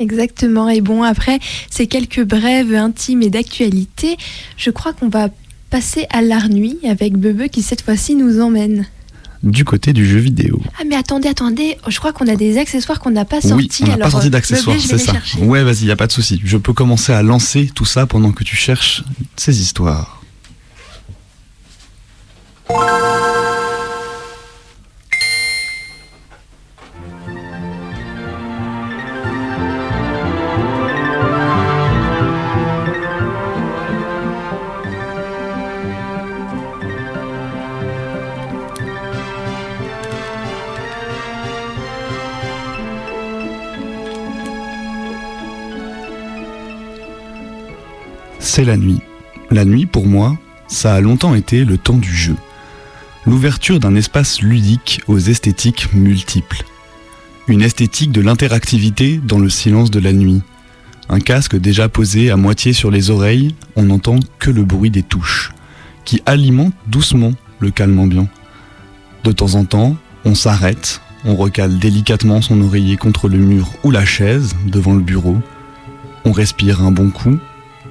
Exactement. Et bon, après ces quelques brèves intimes et d'actualité, je crois qu'on va passer à l'art nuit avec Bebe qui cette fois-ci nous emmène. Du côté du jeu vidéo. Ah mais attendez, attendez, je crois qu'on a des accessoires qu'on n'a pas sortis. Oui, on n'a pas sorti d'accessoires, c'est ça. Ouais, vas-y, y a pas de souci. Je peux commencer à lancer tout ça pendant que tu cherches ces histoires. C'est la nuit. La nuit, pour moi, ça a longtemps été le temps du jeu. L'ouverture d'un espace ludique aux esthétiques multiples. Une esthétique de l'interactivité dans le silence de la nuit. Un casque déjà posé à moitié sur les oreilles, on n'entend que le bruit des touches, qui alimente doucement le calme ambiant. De temps en temps, on s'arrête, on recale délicatement son oreiller contre le mur ou la chaise devant le bureau, on respire un bon coup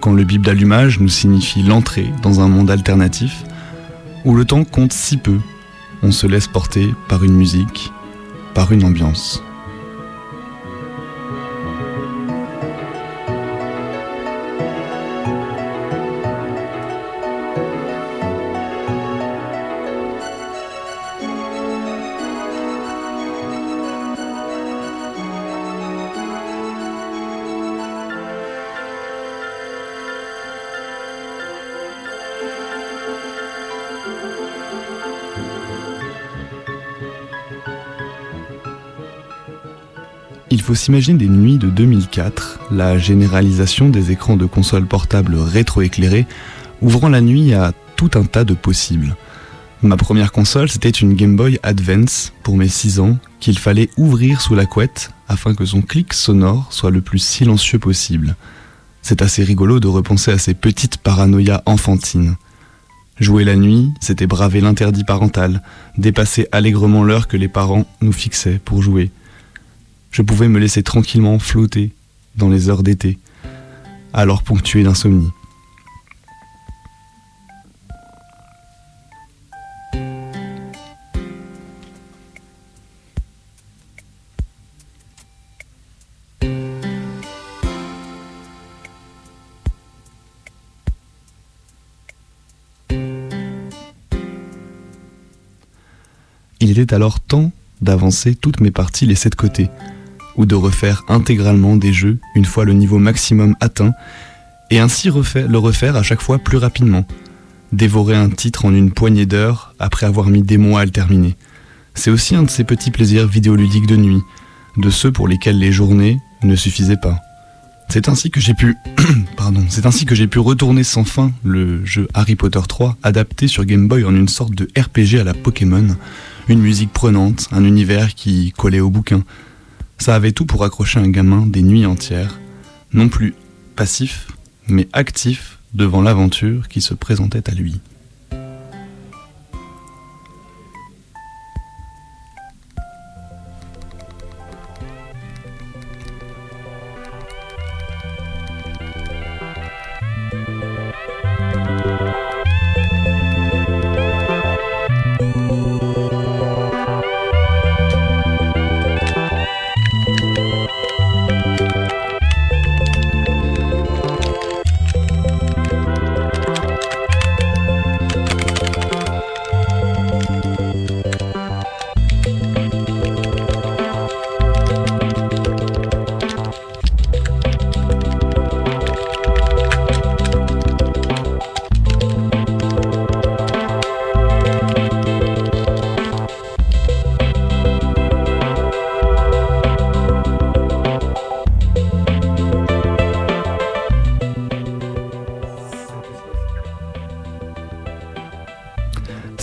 quand le bip d'allumage nous signifie l'entrée dans un monde alternatif, où le temps compte si peu, on se laisse porter par une musique, par une ambiance. Il faut s'imaginer des nuits de 2004, la généralisation des écrans de consoles portables rétroéclairés, ouvrant la nuit à tout un tas de possibles. Ma première console, c'était une Game Boy Advance pour mes 6 ans, qu'il fallait ouvrir sous la couette afin que son clic sonore soit le plus silencieux possible. C'est assez rigolo de repenser à ces petites paranoïas enfantines. Jouer la nuit, c'était braver l'interdit parental, dépasser allègrement l'heure que les parents nous fixaient pour jouer je pouvais me laisser tranquillement flotter dans les heures d'été, alors ponctuées d'insomnie. Il était alors temps d'avancer toutes mes parties laissées de côté, ou de refaire intégralement des jeux une fois le niveau maximum atteint, et ainsi le refaire à chaque fois plus rapidement. Dévorer un titre en une poignée d'heures après avoir mis des mois à le terminer. C'est aussi un de ces petits plaisirs vidéoludiques de nuit, de ceux pour lesquels les journées ne suffisaient pas. C'est ainsi que j'ai pu, pardon, c'est ainsi que j'ai pu retourner sans fin le jeu Harry Potter 3 adapté sur Game Boy en une sorte de RPG à la Pokémon, une musique prenante, un univers qui collait au bouquin, ça avait tout pour accrocher un gamin des nuits entières, non plus passif, mais actif devant l'aventure qui se présentait à lui.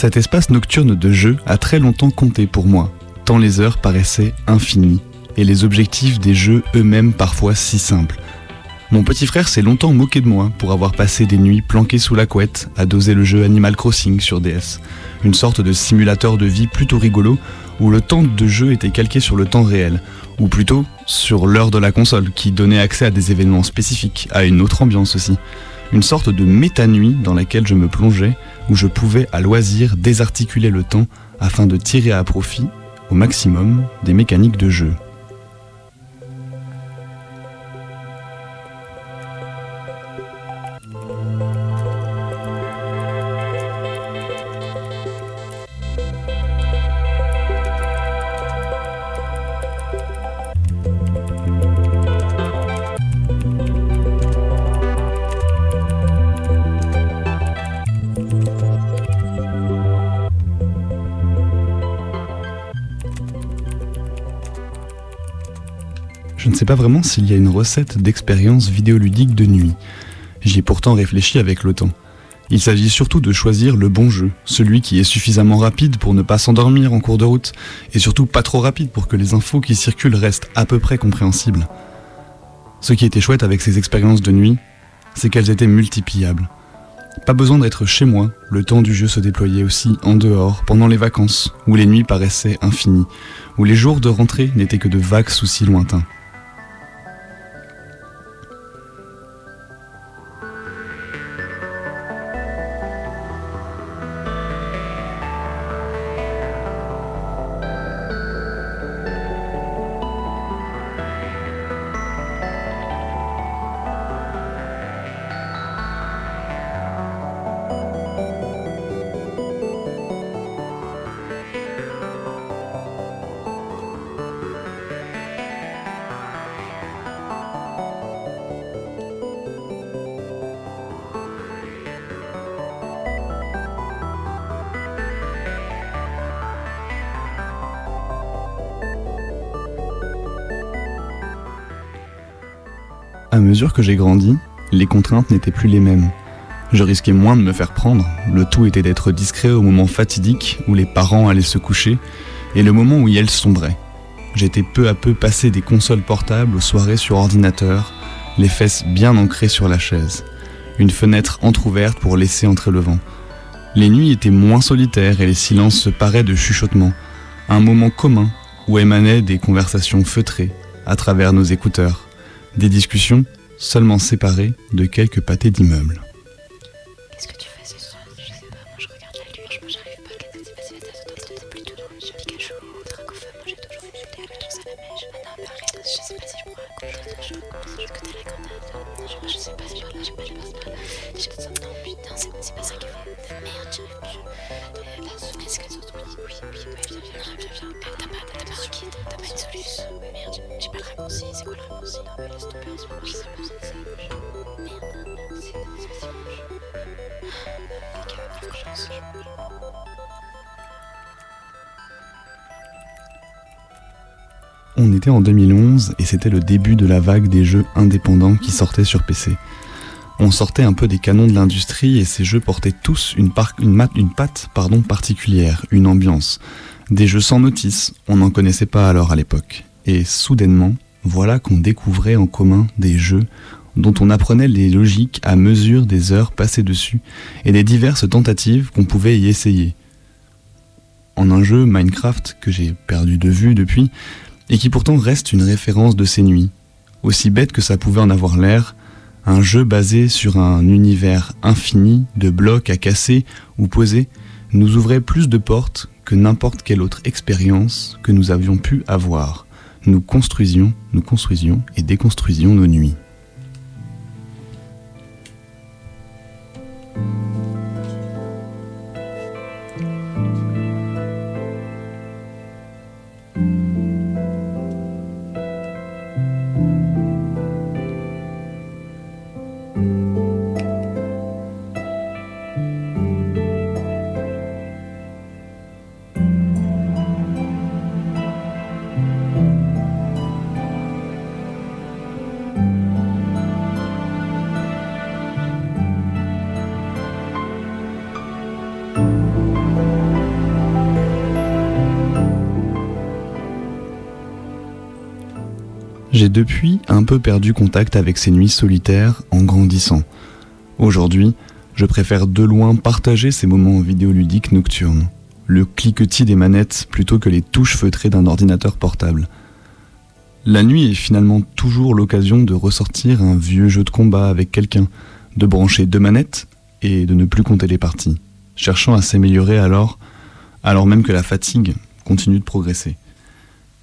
Cet espace nocturne de jeu a très longtemps compté pour moi, tant les heures paraissaient infinies, et les objectifs des jeux eux-mêmes parfois si simples. Mon petit frère s'est longtemps moqué de moi pour avoir passé des nuits planquées sous la couette à doser le jeu Animal Crossing sur DS, une sorte de simulateur de vie plutôt rigolo où le temps de jeu était calqué sur le temps réel, ou plutôt sur l'heure de la console, qui donnait accès à des événements spécifiques, à une autre ambiance aussi. Une sorte de méta-nuit dans laquelle je me plongeais, où je pouvais à loisir désarticuler le temps afin de tirer à profit, au maximum, des mécaniques de jeu. Je ne sais pas vraiment s'il y a une recette d'expérience vidéoludique de nuit. J'y ai pourtant réfléchi avec le temps. Il s'agit surtout de choisir le bon jeu, celui qui est suffisamment rapide pour ne pas s'endormir en cours de route, et surtout pas trop rapide pour que les infos qui circulent restent à peu près compréhensibles. Ce qui était chouette avec ces expériences de nuit, c'est qu'elles étaient multipliables. Pas besoin d'être chez moi, le temps du jeu se déployait aussi en dehors, pendant les vacances, où les nuits paraissaient infinies, où les jours de rentrée n'étaient que de vagues soucis lointains. À mesure que j'ai grandi, les contraintes n'étaient plus les mêmes. Je risquais moins de me faire prendre, le tout était d'être discret au moment fatidique où les parents allaient se coucher et le moment où elles sombraient. J'étais peu à peu passé des consoles portables aux soirées sur ordinateur, les fesses bien ancrées sur la chaise, une fenêtre entr'ouverte pour laisser entrer le vent. Les nuits étaient moins solitaires et les silences se paraient de chuchotements, un moment commun où émanaient des conversations feutrées à travers nos écouteurs. Des discussions seulement séparées de quelques pâtés d'immeubles. On était en 2011 et c'était le début de la vague des jeux indépendants qui sortaient sur PC. On sortait un peu des canons de l'industrie et ces jeux portaient tous une, patte particulière, une ambiance. Des jeux sans notice, on n'en connaissait pas alors à l'époque. Et soudainement, voilà qu'on découvrait en commun des jeux dont on apprenait les logiques à mesure des heures passées dessus et des diverses tentatives qu'on pouvait y essayer. En un jeu Minecraft que j'ai perdu de vue depuis, et qui pourtant reste une référence de ces nuits. Aussi bête que ça pouvait en avoir l'air, un jeu basé sur un univers infini de blocs à casser ou poser nous ouvrait plus de portes que n'importe quelle autre expérience que nous avions pu avoir. Nous construisions, nous construisions et déconstruisions nos nuits. J'ai depuis un peu perdu contact avec ces nuits solitaires en grandissant. Aujourd'hui, je préfère de loin partager ces moments vidéoludiques nocturnes. le cliquetis des manettes plutôt que les touches feutrées d'un ordinateur portable. La nuit est finalement toujours l'occasion de ressortir un vieux jeu de combat avec quelqu'un, de brancher deux manettes et de ne plus compter les parties, cherchant à s'améliorer alors, alors même que la fatigue continue de progresser.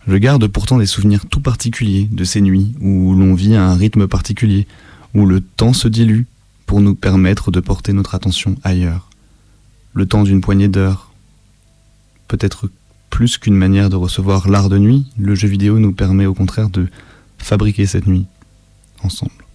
Je garde pourtant des souvenirs tout particuliers de ces nuits où l'on vit à un rythme particulier, où le temps se dilue pour nous permettre de porter notre attention ailleurs. Le temps d'une poignée d'heures. Peut-être plus qu'une manière de recevoir l'art de nuit, le jeu vidéo nous permet au contraire de fabriquer cette nuit ensemble.